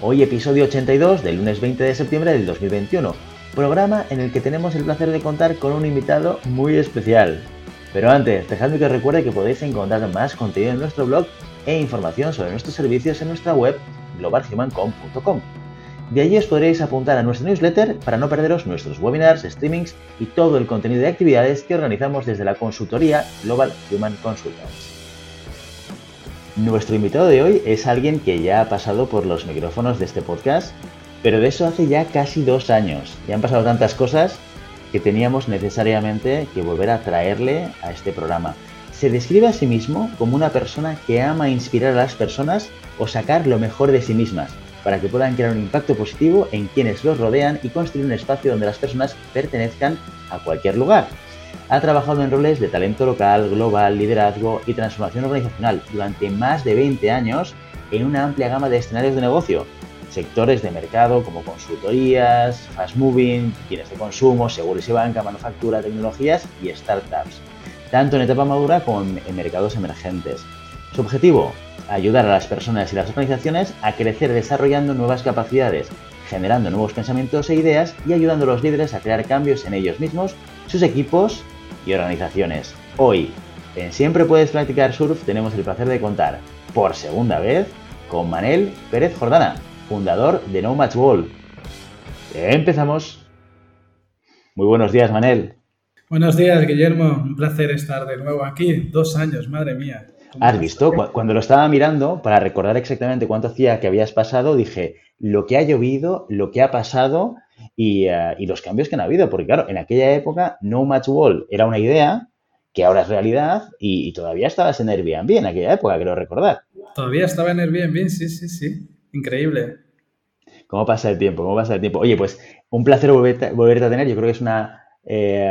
Hoy episodio 82 del lunes 20 de septiembre del 2021, programa en el que tenemos el placer de contar con un invitado muy especial. Pero antes, dejadme que os recuerde que podéis encontrar más contenido en nuestro blog e información sobre nuestros servicios en nuestra web globalhumancom.com. De allí os podréis apuntar a nuestra newsletter para no perderos nuestros webinars, streamings y todo el contenido de actividades que organizamos desde la consultoría Global Human Consultants. Nuestro invitado de hoy es alguien que ya ha pasado por los micrófonos de este podcast, pero de eso hace ya casi dos años. Y han pasado tantas cosas que teníamos necesariamente que volver a traerle a este programa. Se describe a sí mismo como una persona que ama inspirar a las personas o sacar lo mejor de sí mismas, para que puedan crear un impacto positivo en quienes los rodean y construir un espacio donde las personas pertenezcan a cualquier lugar. Ha trabajado en roles de talento local, global, liderazgo y transformación organizacional durante más de 20 años en una amplia gama de escenarios de negocio, sectores de mercado como consultorías, fast moving, bienes de consumo, seguros y banca, manufactura, tecnologías y startups, tanto en etapa madura como en mercados emergentes. Su objetivo, ayudar a las personas y las organizaciones a crecer desarrollando nuevas capacidades, generando nuevos pensamientos e ideas y ayudando a los líderes a crear cambios en ellos mismos, sus equipos y organizaciones. Hoy, en Siempre Puedes Practicar Surf, tenemos el placer de contar, por segunda vez, con Manel Pérez Jordana, fundador de No Match Wall. Empezamos. Muy buenos días, Manel. Buenos días, Guillermo. Un placer estar de nuevo aquí. Dos años, madre mía. ¿Has visto? Cuando lo estaba mirando, para recordar exactamente cuánto hacía que habías pasado, dije, lo que ha llovido, lo que ha pasado eh, y, los cambios que han habido. Porque claro, en aquella época No Match Wall era una idea que ahora es realidad y, todavía estabas en Airbnb en aquella época, quiero recordar. Todavía estaba en Airbnb, sí, sí, sí. Increíble. ¿Cómo pasa el tiempo? ¿Cómo pasa el tiempo? Oye, pues un placer volverte, a tener. Yo creo que es una, eh,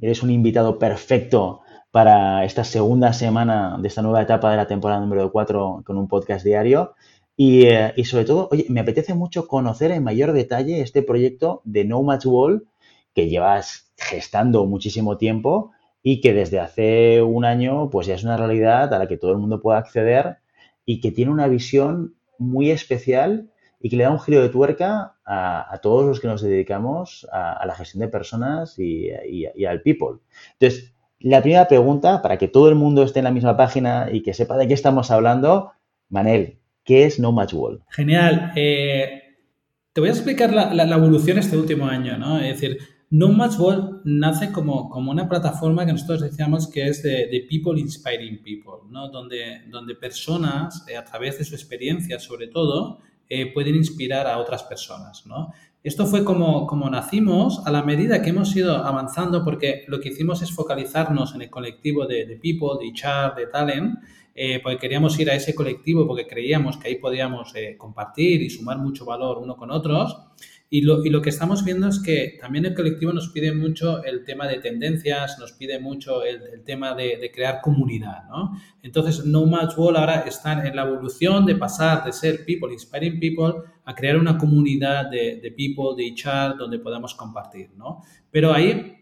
eres un invitado perfecto para esta segunda semana de esta nueva etapa de la temporada número 4 con un podcast diario. Eh, y, sobre todo, oye, me apetece mucho conocer en mayor detalle este proyecto de No Match Wall que llevas gestando muchísimo tiempo y que desde hace un año pues ya es una realidad a la que todo el mundo puede acceder y que tiene una visión muy especial y que le da un giro de tuerca a, todos los que nos dedicamos a, la gestión de personas y, y, al people. Entonces, la primera pregunta, para que todo el mundo esté en la misma página y que sepa de qué estamos hablando, Manel, ¿Qué es No Match Wall? Genial. Eh, te voy a explicar la, evolución este último año, ¿no? Es decir, No Match Wall nace como, como una plataforma que nosotros decíamos que es de, People Inspiring People, ¿no? Donde, donde personas, eh, a través de su experiencia sobre todo, eh, pueden inspirar a otras personas, ¿no? Esto fue como, como nacimos a la medida que hemos ido avanzando porque lo que hicimos es focalizarnos en el colectivo de, de people, de HR, de talent eh, porque queríamos ir a ese colectivo porque creíamos que ahí podíamos eh, compartir y sumar mucho valor uno con otros. Y lo, y lo, que estamos viendo es que también el colectivo nos pide mucho el tema de tendencias, nos pide mucho el, tema de, crear comunidad, ¿no? Entonces, No Match Wall ahora está en la evolución de pasar de ser people, inspiring people, a crear una comunidad de, people, de HR, donde podamos compartir, ¿no? Pero ahí,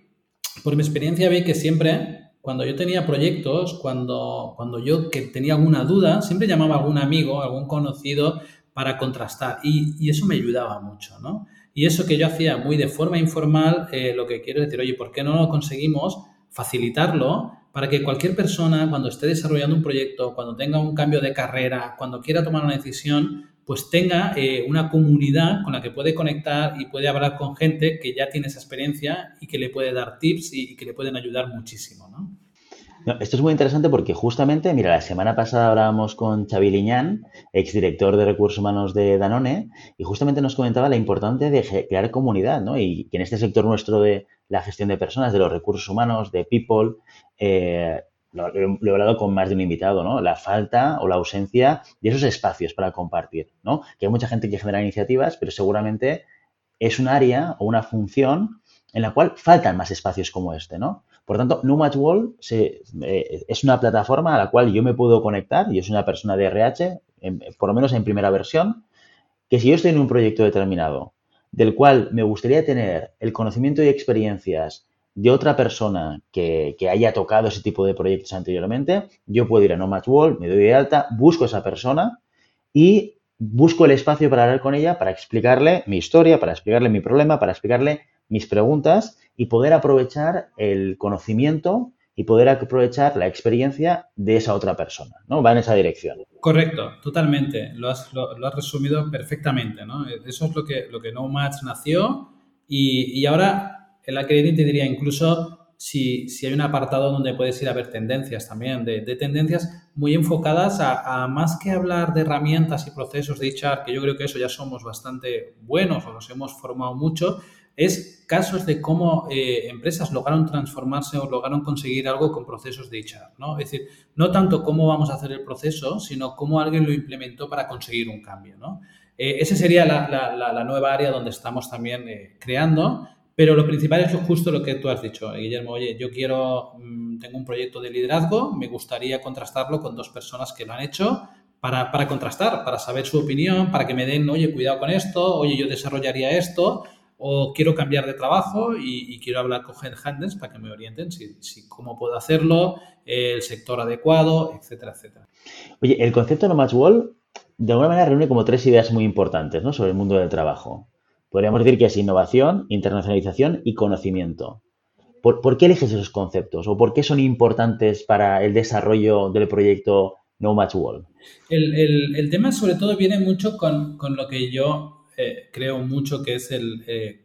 por mi experiencia, ve que siempre cuando yo tenía proyectos, cuando, cuando yo tenía alguna duda, siempre llamaba a algún amigo, algún conocido para contrastar y, y eso me ayudaba mucho, ¿no? Y eso que yo hacía muy de forma informal, eh, lo que quiero decir, oye, ¿por qué no lo conseguimos facilitarlo para que cualquier persona, cuando esté desarrollando un proyecto, cuando tenga un cambio de carrera, cuando quiera tomar una decisión, pues tenga eh, una comunidad con la que puede conectar y puede hablar con gente que ya tiene esa experiencia y que le puede dar tips y, que le pueden ayudar muchísimo, ¿no? esto es muy interesante porque justamente, mira, la semana pasada hablábamos con Xavi Liñán, exdirector de recursos humanos de Danone, y justamente nos comentaba la importancia de crear comunidad, ¿no? Y que en este sector nuestro de la gestión de personas, de los recursos humanos, de people, eh, lo, he hablado con más de un invitado, ¿no? La falta o la ausencia de esos espacios para compartir, ¿no? Que hay mucha gente que genera iniciativas, pero seguramente es un área o una función en la cual faltan más espacios como este, ¿no? Por tanto, No Match Wall es una plataforma a la cual yo me puedo conectar, yo soy una persona de RH, por lo menos en primera versión, que si yo estoy en un proyecto determinado, del cual me gustaría tener el conocimiento y experiencias de otra persona que, haya tocado ese tipo de proyectos anteriormente, yo puedo ir a No Match Wall, me doy de alta, busco a esa persona y busco el espacio para hablar con ella, para explicarle mi historia, para explicarle mi problema, para explicarle mis preguntas y poder aprovechar el conocimiento y poder aprovechar la experiencia de esa otra persona, ¿no? Va en esa dirección. Correcto, totalmente. Lo has, resumido perfectamente, ¿no? Eso es lo que, lo que No Match nació y, y ahora el Academy te diría incluso si, si, hay un apartado donde puedes ir a ver tendencias también, de, tendencias muy enfocadas a, más que hablar de herramientas y procesos de HR, que yo creo que eso ya somos bastante buenos o nos hemos formado mucho, es casos de cómo eh, empresas lograron transformarse o lograron conseguir algo con procesos de HR, ¿no? Es decir, no tanto cómo vamos a hacer el proceso, sino cómo alguien lo implementó para conseguir un cambio, ¿no? Eh, esa sería la, nueva área donde estamos también eh, creando, pero lo principal es justo lo que tú has dicho, Guillermo. Oye, yo quiero, mm, tengo un proyecto de liderazgo, me gustaría contrastarlo con dos personas que lo han hecho para, contrastar, para saber su opinión, para que me den, oye, cuidado con esto, oye, yo desarrollaría esto o quiero cambiar de trabajo y, quiero hablar con headhunters para que me orienten si, cómo puedo hacerlo, el sector adecuado, etcétera, etcétera. Oye, el concepto de Match Wall de alguna manera reúne como tres ideas muy importantes ¿no? sobre el mundo del trabajo. Podríamos decir que es innovación, internacionalización y conocimiento. ¿Por, qué eliges esos conceptos o por qué son importantes para el desarrollo del proyecto No Match Wall? El, tema sobre todo viene mucho con, con lo que yo eh, creo mucho que es el eh,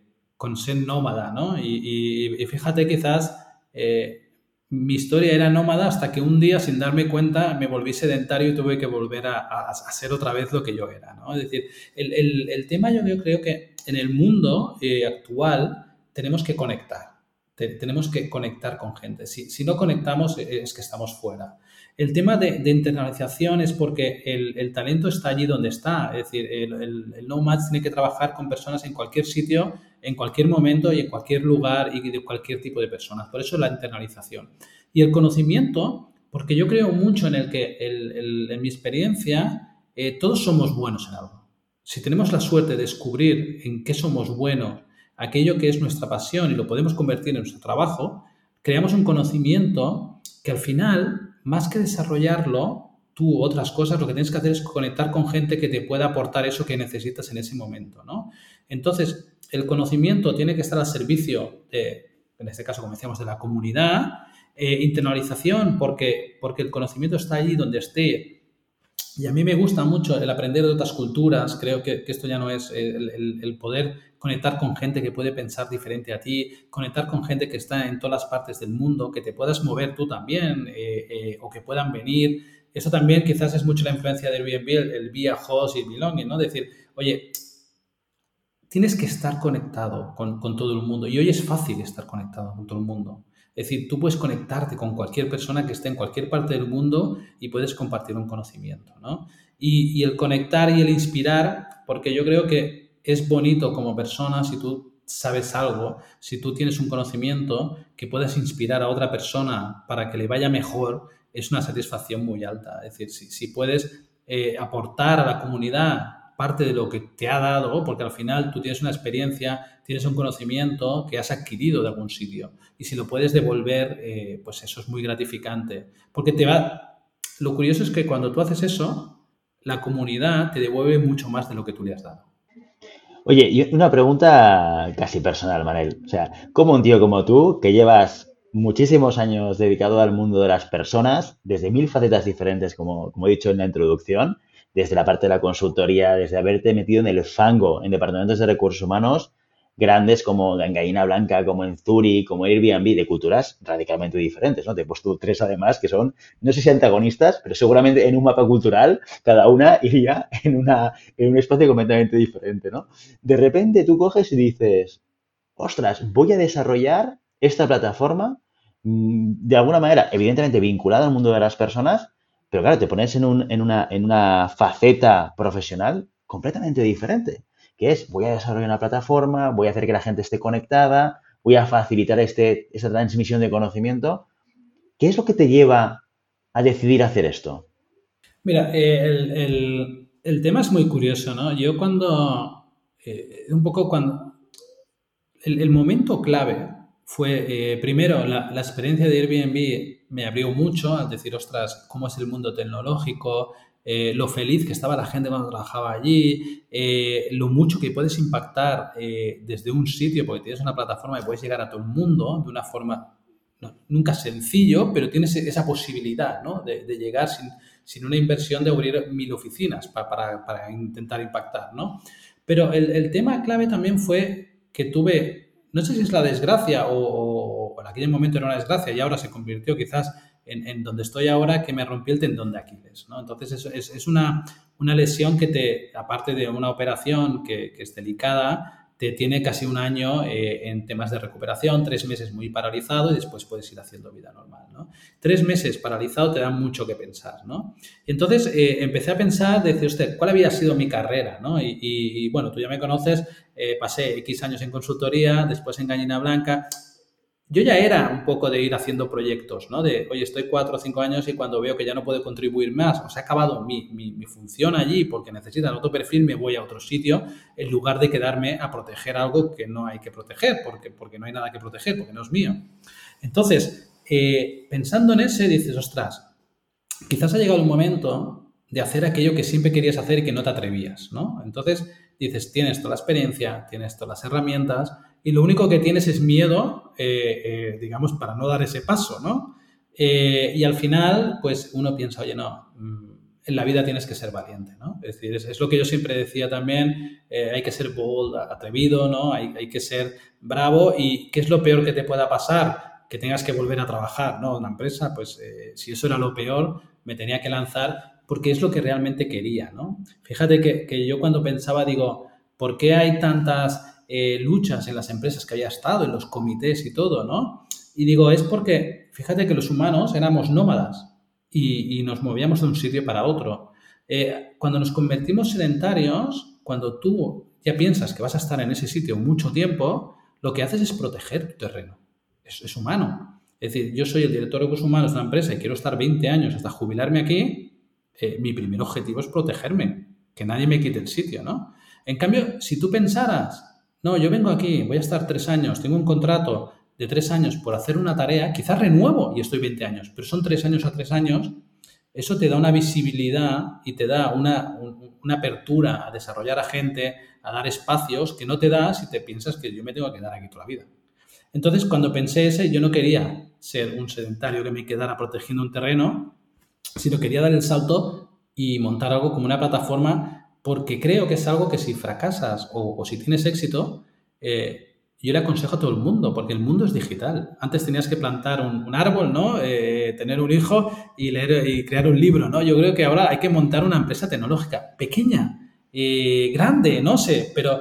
nómada, ¿no? Y, fíjate, quizás eh, mi historia era nómada hasta que un día, sin darme cuenta, me volví sedentario y tuve que volver a, a, ser otra vez lo que yo era, ¿no? Es decir, el, tema yo creo que en el mundo eh, actual tenemos que conectar. tenemos que conectar con gente. Si, si no conectamos, es que estamos fuera. El tema de, internalización es porque el, talento está allí donde está. Es decir, el, No Match tiene que trabajar con personas en cualquier sitio, en cualquier momento y en cualquier lugar y de cualquier tipo de personas. Por eso la internalización. Y el conocimiento, porque yo creo mucho en el que, en mi experiencia, eh, todos somos buenos en algo. Si tenemos la suerte de descubrir en qué somos buenos, aquello que es nuestra pasión y lo podemos convertir en nuestro trabajo, creamos un conocimiento que al final más que desarrollarlo, tú otras cosas, lo que tienes que hacer es conectar con gente que te pueda aportar eso que necesitas en ese momento, ¿no? Entonces, el conocimiento tiene que estar al servicio de, en este caso, como decíamos, de la comunidad, eh, internalización, porque, porque el conocimiento está allí donde esté y a mí me gusta mucho el aprender de otras culturas, creo que, esto ya no es el, poder conectar con gente que puede pensar diferente a ti, conectar con gente que está en todas las partes del mundo, que te puedas mover tú también eh, eh, o que puedan venir. Eso también quizás es mucho la influencia del Airbnb, el, el via host y el belonging, ¿no? Decir, oye, tienes que estar conectado con, con todo el mundo y hoy es fácil estar conectado con todo el mundo. Es decir, tú puedes conectarte con cualquier persona que esté en cualquier parte del mundo y puedes compartir un conocimiento, ¿no? Y, el conectar y el inspirar, porque yo creo que es bonito como persona si tú sabes algo, si tú tienes un conocimiento que puedas inspirar a otra persona para que le vaya mejor, es una satisfacción muy alta. Es decir, si, puedes eh, aportar a la comunidad parte de lo que te ha dado, porque al final tú tienes una experiencia, tienes un conocimiento que has adquirido de algún sitio. Y si lo puedes devolver, eh, pues eso es muy gratificante. Porque te va. Lo curioso es que cuando tú haces eso, la comunidad te devuelve mucho más de lo que tú le has dado. Oye, una pregunta casi personal, Manel. O sea, ¿cómo un tío como tú, que llevas muchísimos años dedicado al mundo de las personas, desde mil facetas diferentes, como, como he dicho en la introducción, desde la parte de la consultoría, desde haberte metido en el fango en departamentos de recursos humanos grandes como en Gallina Blanca, como en Zuri, como Airbnb, de culturas radicalmente diferentes, ¿no? Te he puesto tres además que son, no sé si antagonistas, pero seguramente en un mapa cultural cada una iría en, una, en un espacio completamente diferente, ¿no? De repente tú coges y dices, ostras, voy a desarrollar esta plataforma mm, de alguna manera, evidentemente vinculado al mundo de las personas, pero claro, te pones en, una, en una faceta profesional completamente diferente, que es voy a desarrollar una plataforma, voy a hacer que la gente esté conectada, voy a facilitar este, esta transmisión de conocimiento. ¿Qué es lo que te lleva a decidir hacer esto? Mira, el, el, tema es muy curioso, ¿no? Yo cuando, eh, un poco cuando, el, momento clave fue, eh, primero, la, la, experiencia de Airbnb me abrió mucho al decir, ostras, cómo es el mundo tecnológico, eh, lo feliz que estaba la gente cuando trabajaba allí, eh, lo mucho que puedes impactar desde un sitio, porque tienes una plataforma y puedes llegar a todo el mundo de una forma nunca sencillo, pero tienes esa posibilidad ¿no? de, llegar sin, sin, una inversión de abrir mil oficinas para, para, intentar impactar. ¿no? Pero el, el, tema clave también fue que tuve, no sé si es la desgracia o, en aquel momento era una desgracia y ahora se convirtió quizás en, donde estoy ahora que me rompí el tendón de Aquiles. ¿no? Entonces es, es, una, una, lesión que te, aparte de una operación que, que es delicada, te tiene casi un año eh, en temas de recuperación, tres meses muy paralizado y después puedes ir haciendo vida normal. ¿no? Tres meses paralizado te da mucho que pensar. ¿no? Entonces eh, empecé a pensar, decir, usted, ¿cuál había sido mi carrera? ¿no? Y, y, bueno, tú ya me conoces, eh, pasé X años en consultoría, después en Gallina Blanca, yo ya era un poco de ir haciendo proyectos, ¿no? De, oye, estoy cuatro o cinco años y cuando veo que ya no puedo contribuir más, o se ha acabado mi, mi, función allí porque necesitan otro perfil, me voy a otro sitio en lugar de quedarme a proteger algo que no hay que proteger, porque, porque no hay nada que proteger, porque no es mío. Entonces, eh, pensando en ese, dices, ostras, quizás ha llegado un momento de hacer aquello que siempre querías hacer y que no te atrevías, ¿no? Entonces, dices, tienes toda la experiencia, tienes todas las herramientas, y lo único que tienes es miedo, eh, eh, digamos, para no dar ese paso, ¿no? Eh, y al final, pues uno piensa, oye, no, mm, en la vida tienes que ser valiente, ¿no? Es decir, es, lo que yo siempre decía también, hay que ser bold, atrevido, ¿no? Hay, hay, que ser bravo y ¿qué es lo peor que te pueda pasar? Que tengas que volver a trabajar, ¿no? Una empresa, pues si eso era lo peor, me tenía que lanzar porque es lo que realmente quería, ¿no? Fíjate que, que yo cuando pensaba, digo, ¿por qué hay tantas eh, luchas en las empresas que había estado, en los comités y todo, ¿no? Y digo, es porque, fíjate que los humanos éramos nómadas y, nos movíamos de un sitio para otro. Eh, cuando nos convertimos sedentarios, cuando tú ya piensas que vas a estar en ese sitio mucho tiempo, lo que haces es proteger tu terreno. Es, humano. Es decir, yo soy el director de recursos humanos de una empresa y quiero estar 20 años hasta jubilarme aquí, eh, mi primer objetivo es protegerme, que nadie me quite el sitio, ¿no? En cambio, si tú pensaras no, yo vengo aquí, voy a estar tres años, tengo un contrato de tres años por hacer una tarea, quizás renuevo y estoy 20 años, pero son tres años a tres años, eso te da una visibilidad y te da una, apertura a desarrollar a gente, a dar espacios que no te da si te piensas que yo me tengo que quedar aquí toda la vida. Entonces, cuando pensé ese, yo no quería ser un sedentario que me quedara protegiendo un terreno, sino quería dar el salto y montar algo como una plataforma porque creo que es algo que si fracasas o, si tienes éxito, eh, yo le aconsejo a todo el mundo, porque el mundo es digital. Antes tenías que plantar un, árbol, ¿no? Eh, tener un hijo y leer y crear un libro, ¿no? Yo creo que ahora hay que montar una empresa tecnológica pequeña, eh, grande, no sé, pero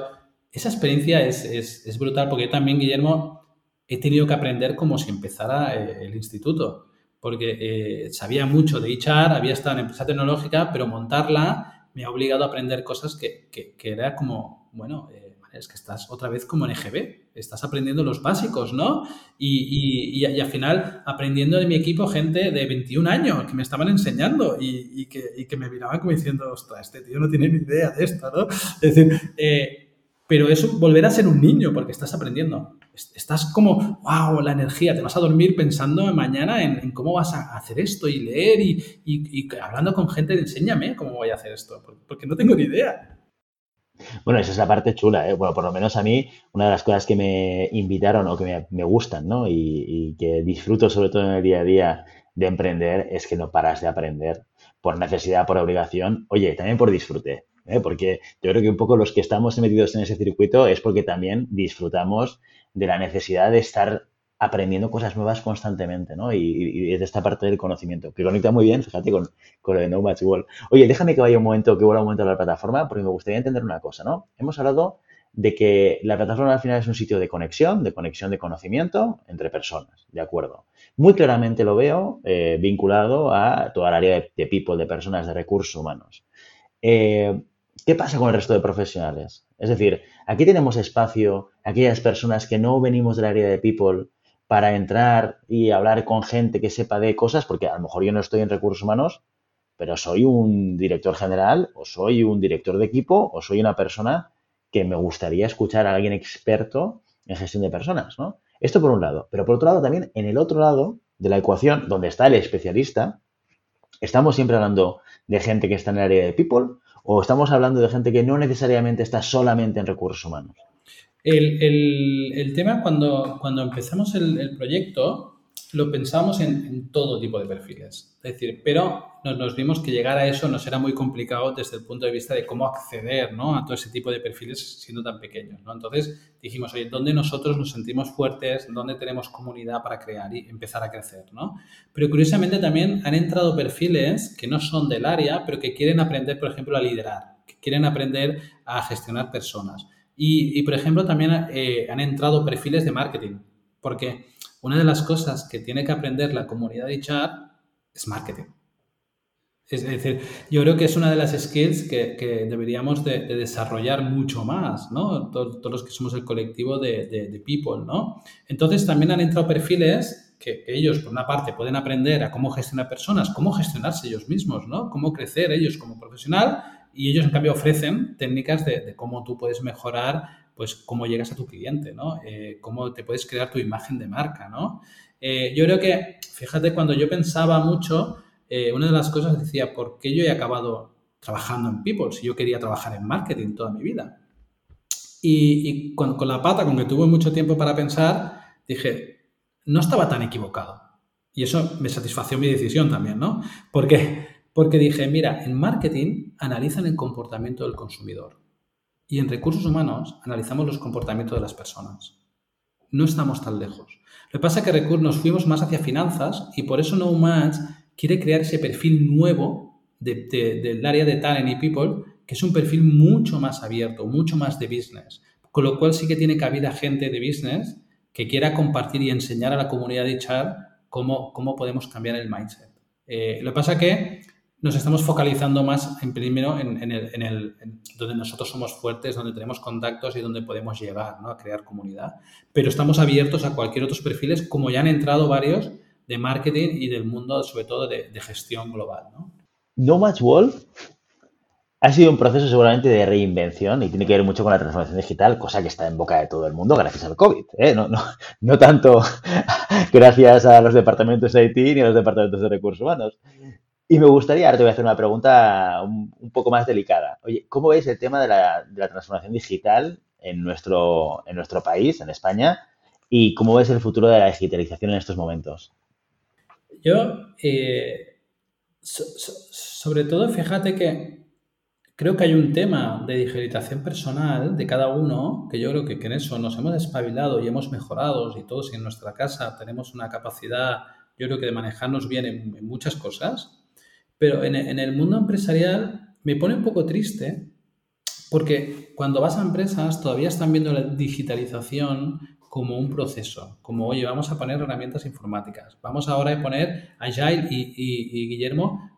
esa experiencia es, brutal, porque yo también, Guillermo, he tenido que aprender como si empezara el instituto, porque sabía mucho de HR, había estado en empresa tecnológica, pero montarla me ha obligado a aprender cosas que, que, era como, bueno, eh, es que estás otra vez como en EGB, estás aprendiendo los básicos, ¿no? Y, y, y, al final aprendiendo de mi equipo gente de 21 años que me estaban enseñando y, que, que, me miraban como diciendo, ostras, este tío no tiene ni idea de esto, ¿no? Es decir, eh, pero es volver a ser un niño porque estás aprendiendo. Estás como, wow, la energía, te vas a dormir pensando mañana en, cómo vas a hacer esto y leer y, hablando con gente, enséñame cómo voy a hacer esto, porque no tengo ni idea. Bueno, esa es la parte chula, ¿eh? Bueno, por lo menos a mí, una de las cosas que me invitaron o que me, gustan, ¿no? Y, y, que disfruto sobre todo en el día a día de emprender es que no paras de aprender por necesidad, por obligación, oye, también por disfrute. ¿Eh? porque yo creo que un poco los que estamos metidos en ese circuito es porque también disfrutamos de la necesidad de estar aprendiendo cosas nuevas constantemente, ¿no? Y, de esta parte del conocimiento, que conecta muy bien, fíjate, con, con lo de Nomads Wall. Oye, déjame que vaya un momento, que vuelva un momento a la plataforma, porque me gustaría entender una cosa, ¿no? Hemos hablado de que la plataforma al final es un sitio de conexión, de conexión de conocimiento entre personas, ¿de acuerdo? Muy claramente lo veo eh, vinculado a toda el área de, people, de personas, de recursos humanos. Eh, ¿Qué pasa con el resto de profesionales? Es decir, aquí tenemos espacio, aquellas personas que no venimos del área de people, para entrar y hablar con gente que sepa de cosas, porque a lo mejor yo no estoy en recursos humanos, pero soy un director general o soy un director de equipo o soy una persona que me gustaría escuchar a alguien experto en gestión de personas, ¿no? Esto por un lado. Pero por otro lado también, en el otro lado de la ecuación, donde está el especialista, estamos siempre hablando de gente que está en el área de people o estamos hablando de gente que no necesariamente está solamente en recursos humanos. El, tema cuando, cuando empezamos el, proyecto lo pensamos en, todo tipo de perfiles. Es decir, pero nos, vimos que llegar a eso nos era muy complicado desde el punto de vista de cómo acceder ¿no? a todo ese tipo de perfiles siendo tan pequeños. ¿no? Entonces dijimos, oye, ¿dónde nosotros nos sentimos fuertes? ¿Dónde tenemos comunidad para crear y empezar a crecer? ¿no? Pero curiosamente también han entrado perfiles que no son del área, pero que quieren aprender, por ejemplo, a liderar, que quieren aprender a gestionar personas. Y, por ejemplo, también eh, han entrado perfiles de marketing, porque una de las cosas que tiene que aprender la comunidad de chat es marketing. Es decir, yo creo que es una de las skills que, deberíamos de, desarrollar mucho más, ¿no? Todos, los que somos el colectivo de, people, ¿no? Entonces también han entrado perfiles que, que, ellos, por una parte, pueden aprender a cómo gestionar personas, cómo gestionarse ellos mismos, ¿no? Cómo crecer ellos como profesional y ellos, en cambio, ofrecen técnicas de, cómo tú puedes mejorar, pues, cómo llegas a tu cliente, ¿no? Eh, cómo te puedes crear tu imagen de marca, ¿no? Eh, yo creo que, fíjate, cuando yo pensaba mucho, eh, una de las cosas decía, ¿por qué yo he acabado trabajando en People si yo quería trabajar en marketing toda mi vida? Y, con, la pata, con que tuve mucho tiempo para pensar, dije, no estaba tan equivocado. Y eso me satisfació mi decisión también, ¿no? Porque porque dije, mira, en marketing analizan el comportamiento del consumidor y en recursos humanos analizamos los comportamientos de las personas. No estamos tan lejos. Lo que pasa es que nos fuimos más hacia finanzas y por eso No Match quiere crear ese perfil nuevo del área de talent y people, que es un perfil mucho más abierto, mucho más de business. Con lo cual sí que tiene cabida gente de business que quiera compartir y enseñar a la comunidad de HR cómo, cómo podemos cambiar el mindset. Eh, lo que pasa es que nos estamos focalizando más en primero en, el, donde nosotros somos fuertes, donde tenemos contactos y donde podemos llegar a crear comunidad. Pero estamos abiertos a cualquier otros perfiles, como ya han entrado varios de marketing y del mundo, sobre todo de, gestión global. ¿no? no Match Wall ha sido un proceso seguramente de reinvención y tiene que ver mucho con la transformación digital, cosa que está en boca de todo el mundo gracias al COVID. ¿eh? No, no, no tanto gracias a los departamentos de IT ni a los departamentos de recursos humanos. Y me gustaría, ahora te voy a hacer una pregunta un, poco más delicada. Oye, ¿cómo ves el tema de la, transformación digital en nuestro, en nuestro país, en España? ¿Y cómo ves el futuro de la digitalización en estos momentos? Yo, eh, sobre todo, fíjate que creo que hay un tema de digitalización personal de cada uno, que yo creo que, en eso nos hemos espabilado y hemos mejorado y todos en nuestra casa tenemos una capacidad, yo creo que de manejarnos bien en muchas cosas. Pero en, el mundo empresarial me pone un poco triste porque cuando vas a empresas todavía están viendo la digitalización como un proceso, como, oye, vamos a poner herramientas informáticas, vamos ahora a poner Agile y, Guillermo,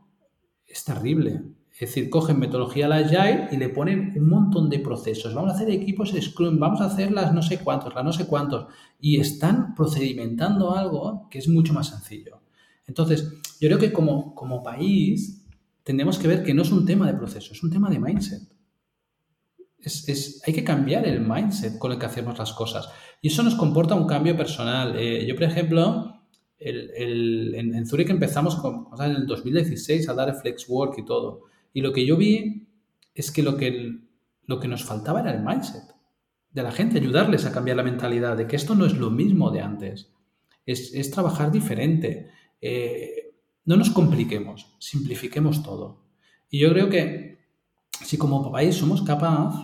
es terrible. Es decir, cogen metodología la Agile y le ponen un montón de procesos. Vamos a hacer equipos Scrum, vamos a hacer las no sé cuántos, las no sé cuántos. Y están procedimentando algo que es mucho más sencillo. Entonces, yo creo que como, como país tendremos que ver que no es un tema de proceso, es un tema de mindset. Es, hay que cambiar el mindset con el que hacemos las cosas. Y eso nos comporta un cambio personal. Eh, yo, por ejemplo, en, Zurich empezamos con, en el 2016 a dar flex work y todo. Y lo que yo vi es que lo que, lo que nos faltaba era el mindset de la gente, ayudarles a cambiar la mentalidad de que esto no es lo mismo de antes. Es, es trabajar diferente. Eh, no nos compliquemos, simplifiquemos todo. Y yo creo que si como país somos capaces,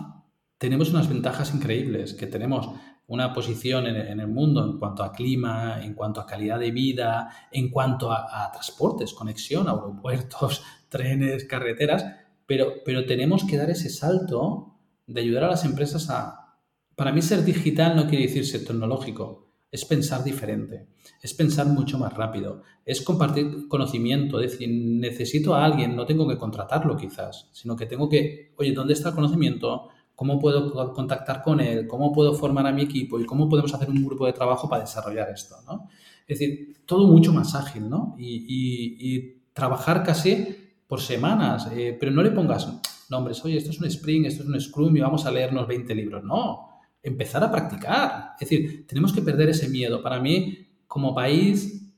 tenemos unas ventajas increíbles, que tenemos una posición en, el mundo en cuanto a clima, en cuanto a calidad de vida, en cuanto a, transportes, conexión, aeropuertos, trenes, carreteras, pero, pero tenemos que dar ese salto de ayudar a las empresas a, para mí ser digital no quiere decir ser tecnológico, es pensar diferente, es pensar mucho más rápido, es compartir conocimiento, es decir, necesito a alguien, no tengo que contratarlo quizás, sino que tengo que, oye, ¿dónde está el conocimiento? ¿Cómo puedo contactar con él? ¿Cómo puedo formar a mi equipo? ¿Y cómo podemos hacer un grupo de trabajo para desarrollar esto? ¿no? Es decir, todo mucho más ágil, ¿no? Y, trabajar casi por semanas, eh, pero no le pongas nombres, oye, esto es un Spring, esto es un Scrum y vamos a leernos 20 libros. No, empezar a practicar. Es decir, tenemos que perder ese miedo. Para mí, como país,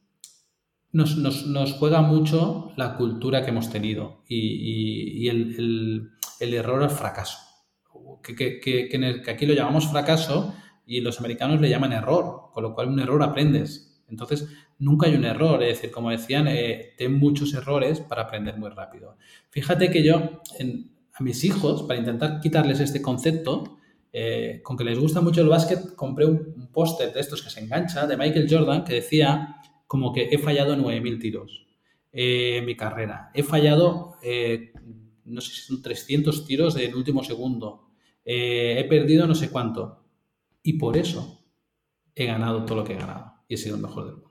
nos, juega mucho la cultura que hemos tenido y, el, error al fracaso. Que, que, aquí lo llamamos fracaso y los americanos le llaman error, con lo cual un error aprendes. Entonces, nunca hay un error, es decir, como decían, eh, ten muchos errores para aprender muy rápido. Fíjate que yo a mis hijos, para intentar quitarles este concepto, eh, con que les gusta mucho el básquet, compré un, póster de estos que se engancha, de Michael Jordan, que decía como que he fallado 9.000 tiros eh, en mi carrera. He fallado, no sé si son 300 tiros en el último segundo. he perdido no sé cuánto. Y por eso he ganado todo lo que he ganado y he sido el mejor del mundo.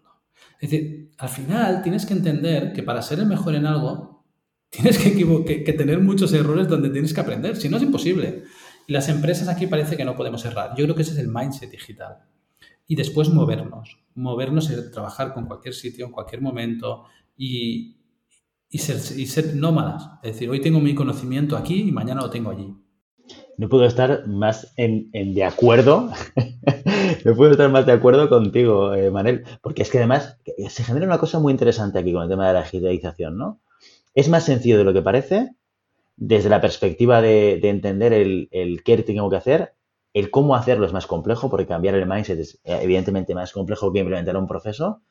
Es decir, al final tienes que entender que para ser el mejor en algo, tienes que, que, tener muchos errores donde tienes que aprender, si no es imposible. Las empresas aquí parece que no podemos errar. Yo creo que ese es el mindset digital. Y después movernos, movernos y trabajar con cualquier sitio, en cualquier momento y, y, ser, nómadas. Es decir, hoy tengo mi conocimiento aquí y mañana lo tengo allí. No puedo estar más en de acuerdo no puedo estar más de acuerdo contigo, eh, Manel, porque es que además se genera una cosa muy interesante aquí con el tema de la digitalización, ¿no? Es más sencillo de lo que parece, desde la perspectiva de, entender el, el, qué tengo que hacer, el cómo hacerlo es más complejo, porque cambiar el mindset es eh, evidentemente más complejo que implementar un proceso,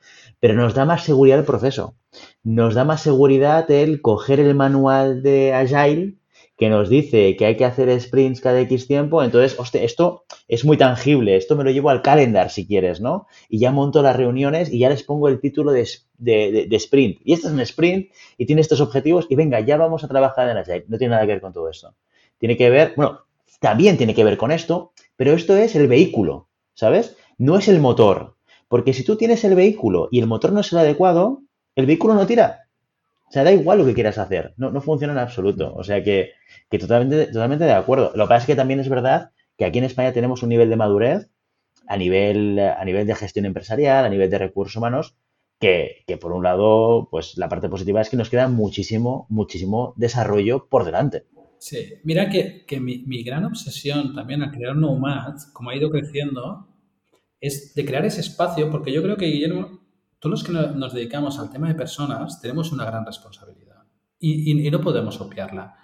pero nos da más seguridad el proceso. Nos da más seguridad el coger el manual de Agile que nos dice que hay que hacer sprints cada X tiempo, entonces, hostia, esto es muy tangible, esto me lo llevo al calendar si quieres, ¿no? Y ya monto las reuniones y ya les pongo el título de, sprint. Y este es un sprint y tiene estos objetivos y venga, ya vamos a trabajar en Agile. No tiene nada que ver con todo esto. Tiene que ver, bueno, también tiene que ver con esto, pero esto es el vehículo, ¿sabes? No es el motor. Porque si tú tienes el vehículo y el motor no es el adecuado, el vehículo no tira. O sea, da igual lo que quieras hacer, no, no funciona en absoluto. O sea que, que totalmente, totalmente de acuerdo. Lo que pasa es que también es verdad que aquí en España tenemos un nivel de madurez a nivel, a nivel de gestión empresarial, a nivel de recursos humanos, que, que, por un lado, pues la parte positiva es que nos queda muchísimo, muchísimo desarrollo por delante. Sí, mira que, que mi, gran obsesión también al crear Nomad, como ha ido creciendo, es de crear ese espacio, porque yo creo que Guillermo todos los que nos dedicamos al tema de personas tenemos una gran responsabilidad y, no podemos obviarla.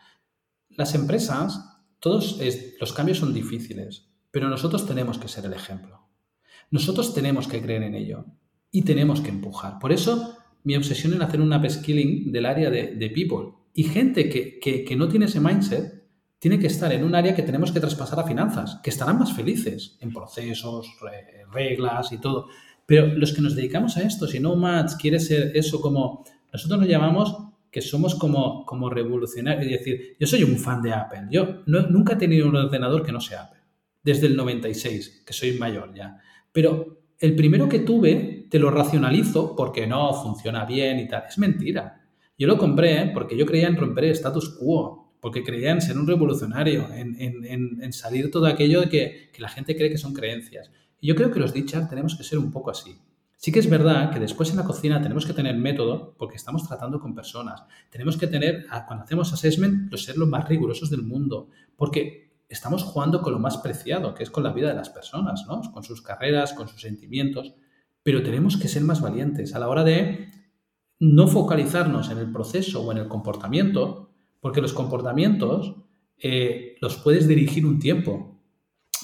Las empresas, todos los cambios son difíciles, pero nosotros tenemos que ser el ejemplo. Nosotros tenemos que creer en ello y tenemos que empujar. Por eso mi obsesión en hacer un upskilling del área de, people. Y gente que, que, no tiene ese mindset tiene que estar en un área que tenemos que traspasar a finanzas, que estarán más felices en procesos, reglas y todo. Pero los que nos dedicamos a esto, si no Mats quiere ser eso como, nosotros nos llamamos que somos como, como revolucionarios, es decir, yo soy un fan de Apple, yo nunca he tenido un ordenador que no sea Apple, desde el 96, que soy mayor ya, pero el primero que tuve te lo racionalizo porque no funciona bien y tal, es mentira. Yo lo compré porque yo creía en romper el status quo, porque creía en ser un revolucionario, en, en, salir todo aquello que, que la gente cree que son creencias. Yo creo que los dichar tenemos que ser un poco así. Sí que es verdad que después en la cocina tenemos que tener método porque estamos tratando con personas. Tenemos que tener, cuando hacemos assessment, los ser los más rigurosos del mundo porque estamos jugando con lo más preciado, que es con la vida de las personas, ¿no? con sus carreras, con sus sentimientos. Pero tenemos que ser más valientes a la hora de no focalizarnos en el proceso o en el comportamiento, porque los comportamientos eh, los puedes dirigir un tiempo,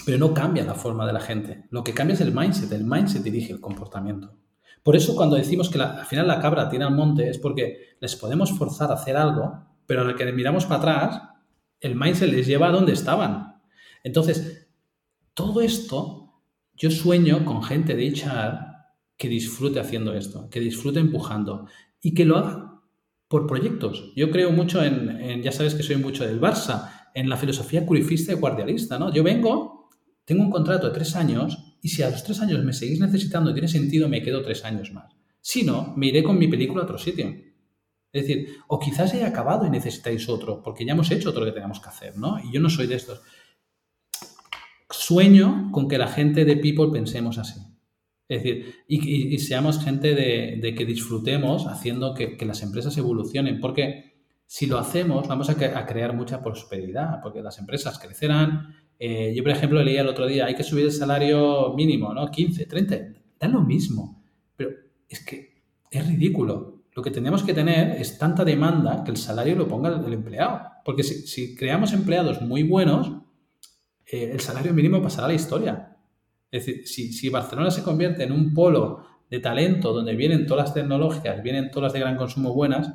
pero no cambia la forma de la gente. Lo que cambia es el mindset. El mindset dirige el comportamiento. Por eso cuando decimos que al final la cabra tiene al monte es porque les podemos forzar a hacer algo, pero al que miramos para atrás, el mindset les lleva a donde estaban. Entonces, todo esto, yo sueño con gente de HR que disfrute haciendo esto, que disfrute empujando y que lo haga por proyectos. Yo creo mucho en, en ya sabes que soy mucho del Barça, en la filosofía curifista y guardialista, ¿no? Yo vengo, tengo un contrato de tres años y si a los tres años me seguís necesitando y tiene sentido, me quedo tres años más. Si no, me iré con mi película a otro sitio. Es decir, o quizás haya acabado y necesitáis otro, porque ya hemos hecho otro que teníamos que hacer, ¿no? Y yo no soy de estos. Sueño con que la gente de People pensemos así. Es decir, y, seamos gente de, que disfrutemos haciendo que, las empresas evolucionen, porque si lo hacemos vamos a, crear mucha prosperidad, porque las empresas crecerán. Eh, yo, por ejemplo, leía el otro día, hay que subir el salario mínimo, ¿no? 15, 30, da lo mismo. Pero es que es ridículo lo que tenemos que tener es tanta demanda que el salario lo ponga el, empleado. Porque si, creamos empleados muy buenos, eh, el salario mínimo pasará a la historia. Es decir, si, Barcelona se convierte en un polo de talento donde vienen todas las tecnológicas, vienen todas las de gran consumo buenas,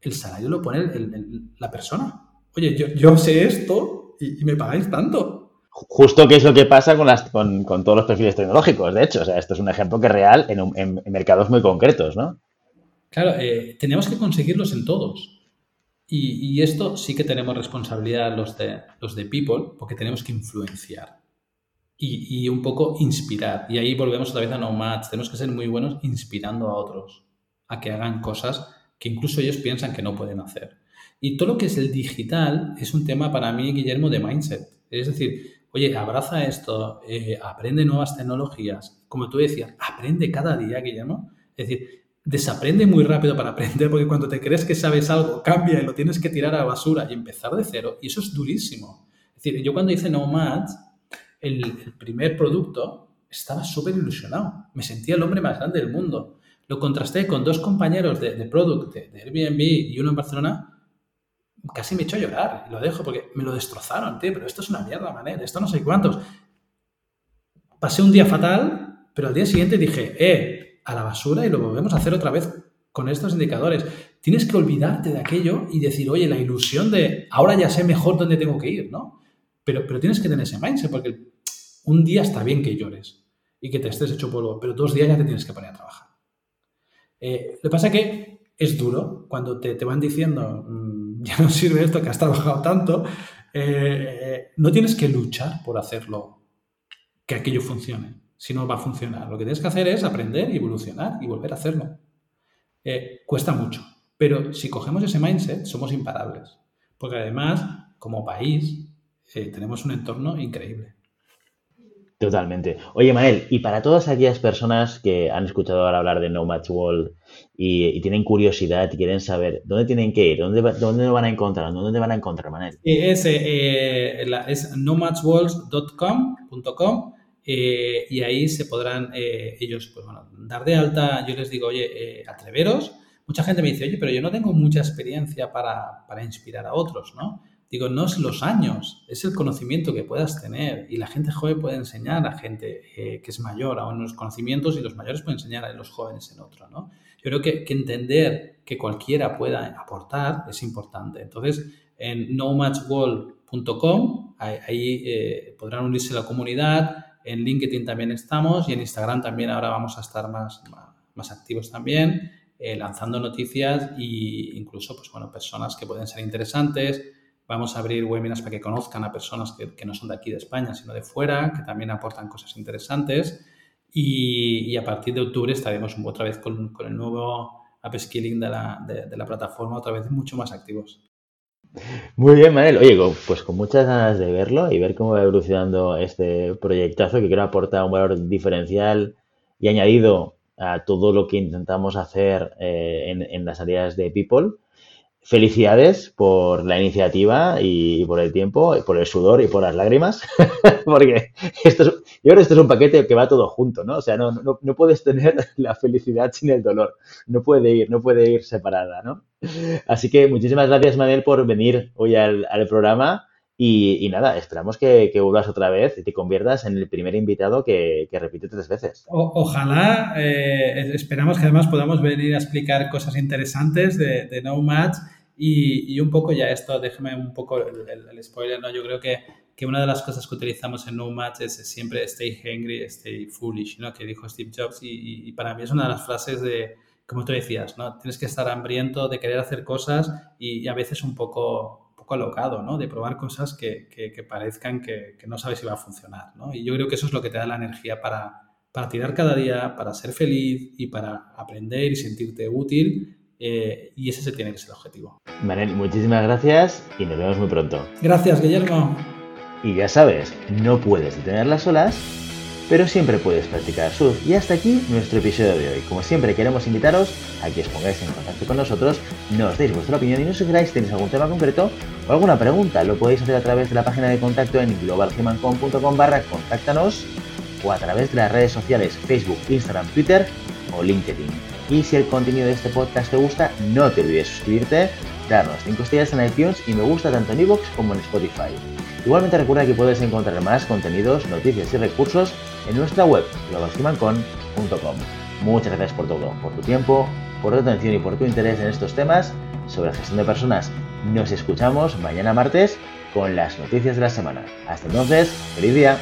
el salario lo pone la persona. Oye, yo, sé esto y, me pagáis tanto. Justo que es lo que pasa con, las, con, todos los perfiles tecnológicos, de hecho. O sea, esto es un ejemplo que es real en, en mercados muy concretos, ¿no? Claro, eh, tenemos que conseguirlos en todos. Y, esto sí que tenemos responsabilidad los de, los de People, porque tenemos que influenciar y, un poco inspirar. Y ahí volvemos otra vez a Nomads. Tenemos que ser muy buenos inspirando a otros a que hagan cosas que incluso ellos piensan que no pueden hacer. Y todo lo que es el digital es un tema para mí, Guillermo, de mindset. Es decir, oye, abraza esto, eh, aprende nuevas tecnologías. Como tú decías, aprende cada día, Guillermo. Es decir, desaprende muy rápido para aprender, porque cuando te crees que sabes algo, cambia y lo tienes que tirar a la basura y empezar de cero. Y eso es durísimo. Es decir, yo cuando hice Nomads, el, el primer producto, estaba súper ilusionado. Me sentía el hombre más grande del mundo. Lo contrasté con dos compañeros de, de product, de, Airbnb y uno en Barcelona. Casi me echó a llorar. Lo dejo porque me lo destrozaron, tío. Pero esto es una mierda, manera. Esto no sé cuántos. Pasé un día fatal, pero al día siguiente dije, eh, a la basura y lo volvemos a hacer otra vez con estos indicadores. Tienes que olvidarte de aquello y decir, oye, la ilusión de ahora ya sé mejor dónde tengo que ir, ¿no? Pero, pero tienes que tener ese mindset porque un día está bien que llores y que te estés hecho polvo, pero dos días ya te tienes que poner a trabajar. Eh, lo que pasa es que es duro cuando te, van diciendo, mm, ya no sirve esto que has trabajado tanto, eh, no tienes que luchar por hacerlo, que aquello funcione si no va a funcionar. Lo que tienes que hacer es aprender y evolucionar y volver a hacerlo. Eh, cuesta mucho, pero si cogemos ese mindset somos imparables, porque además, como país, eh, tenemos un entorno increíble. Totalmente. Oye, Manel, y para todas aquellas personas que han escuchado ahora hablar de No Match World y, tienen curiosidad y quieren saber dónde tienen que ir, dónde, dónde van a encontrar, dónde van a encontrar, Manel. Es, eh, es nomatchworld.com eh, y ahí se podrán eh, ellos pues, bueno, dar de alta. Yo les digo, oye, eh, atreveros. Mucha gente me dice, oye, pero yo no tengo mucha experiencia para, para, inspirar a otros, ¿no? Digo, no es los años, es el conocimiento que puedas tener. Y la gente joven puede enseñar a gente que es mayor a unos conocimientos y los mayores pueden enseñar a los jóvenes en otro, ¿no? Yo creo que, entender que cualquiera pueda aportar es importante. Entonces, en nomatchworld.com, ahí, ahí podrán unirse a la comunidad, en LinkedIn también estamos y en Instagram también ahora vamos a estar más, más, activos también, eh, lanzando noticias e incluso pues, bueno, personas que pueden ser interesantes. Vamos a abrir webinars para que conozcan a personas que, no son de aquí de España, sino de fuera, que también aportan cosas interesantes. Y, a partir de octubre estaremos otra vez con, con el nuevo upskilling de la, de la plataforma, otra vez mucho más activos. Muy bien, Manel. Oye, pues con muchas ganas de verlo y ver cómo va evolucionando este proyectazo que quiero aportar un valor diferencial y añadido a todo lo que intentamos hacer eh, en, en, las áreas de People felicidades por la iniciativa y, por el tiempo, y por el sudor y por las lágrimas, porque esto es, yo creo que esto es un paquete que va todo junto, ¿no? O sea, no, no, no, puedes tener la felicidad sin el dolor, no puede ir, no puede ir separada, ¿no? Así que muchísimas gracias, Manuel, por venir hoy al, al programa y, y, nada, esperamos que, que, vuelvas otra vez y te conviertas en el primer invitado que, que repite tres veces. ojalá, eh, esperamos que además podamos venir a explicar cosas interesantes de, de No Match y, y, un poco ya esto, déjame un poco el, el, spoiler, ¿no? Yo creo que, que, una de las cosas que utilizamos en No Match es siempre stay hungry, stay foolish, ¿no? Que dijo Steve Jobs y, y para mí es una de las frases de, como tú decías, ¿no? Tienes que estar hambriento de querer hacer cosas y, a veces un poco poco alocado, ¿no? De probar cosas que, parezcan que, no sabes si va a funcionar, ¿no? Y yo creo que eso es lo que te da la energía para, para tirar cada día, para ser feliz y para aprender y sentirte útil. Eh, y ese se tiene que ser el objetivo. Manel, muchísimas gracias y nos vemos muy pronto. Gracias, Guillermo. Y ya sabes, no puedes detener las olas pero siempre puedes practicar surf. Y hasta aquí nuestro episodio de hoy. Como siempre queremos invitaros a que os pongáis en contacto con nosotros, nos deis vuestra opinión y nos sugeráis si tenéis algún tema concreto o alguna pregunta. Lo podéis hacer a través de la página de contacto en globalhumancom.com barra contáctanos o a través de las redes sociales Facebook, Instagram, Twitter o LinkedIn. Y si el contenido de este podcast te gusta, no te olvides suscribirte, darnos 5 estrellas en iTunes y me gusta tanto en iVoox como en Spotify. Igualmente recuerda que puedes encontrar más contenidos, noticias y recursos en nuestra web globalhumancon.com. Muchas gracias por todo, por tu tiempo, por tu atención y por tu interés en estos temas sobre gestión de personas. Nos escuchamos mañana martes con las noticias de la semana. Hasta entonces, feliz día.